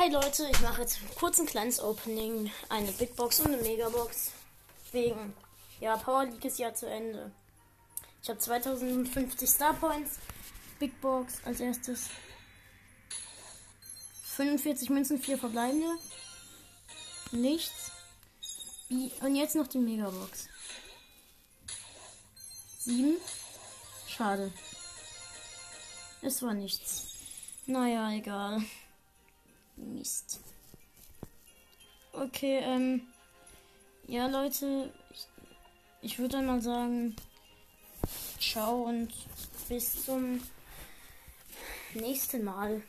Hi Leute, ich mache jetzt kurz ein kleines Opening. Eine Big Box und eine Megabox. Wegen, ja, Power League ist ja zu Ende. Ich habe 2050 Star Points. Big Box als erstes. 45 Münzen, 4 verbleibende. Nichts. Und jetzt noch die Megabox. 7. Schade. Es war nichts. Naja, egal. Mist. Okay, ähm. Ja, Leute, ich, ich würde mal sagen, ciao und bis zum nächsten Mal.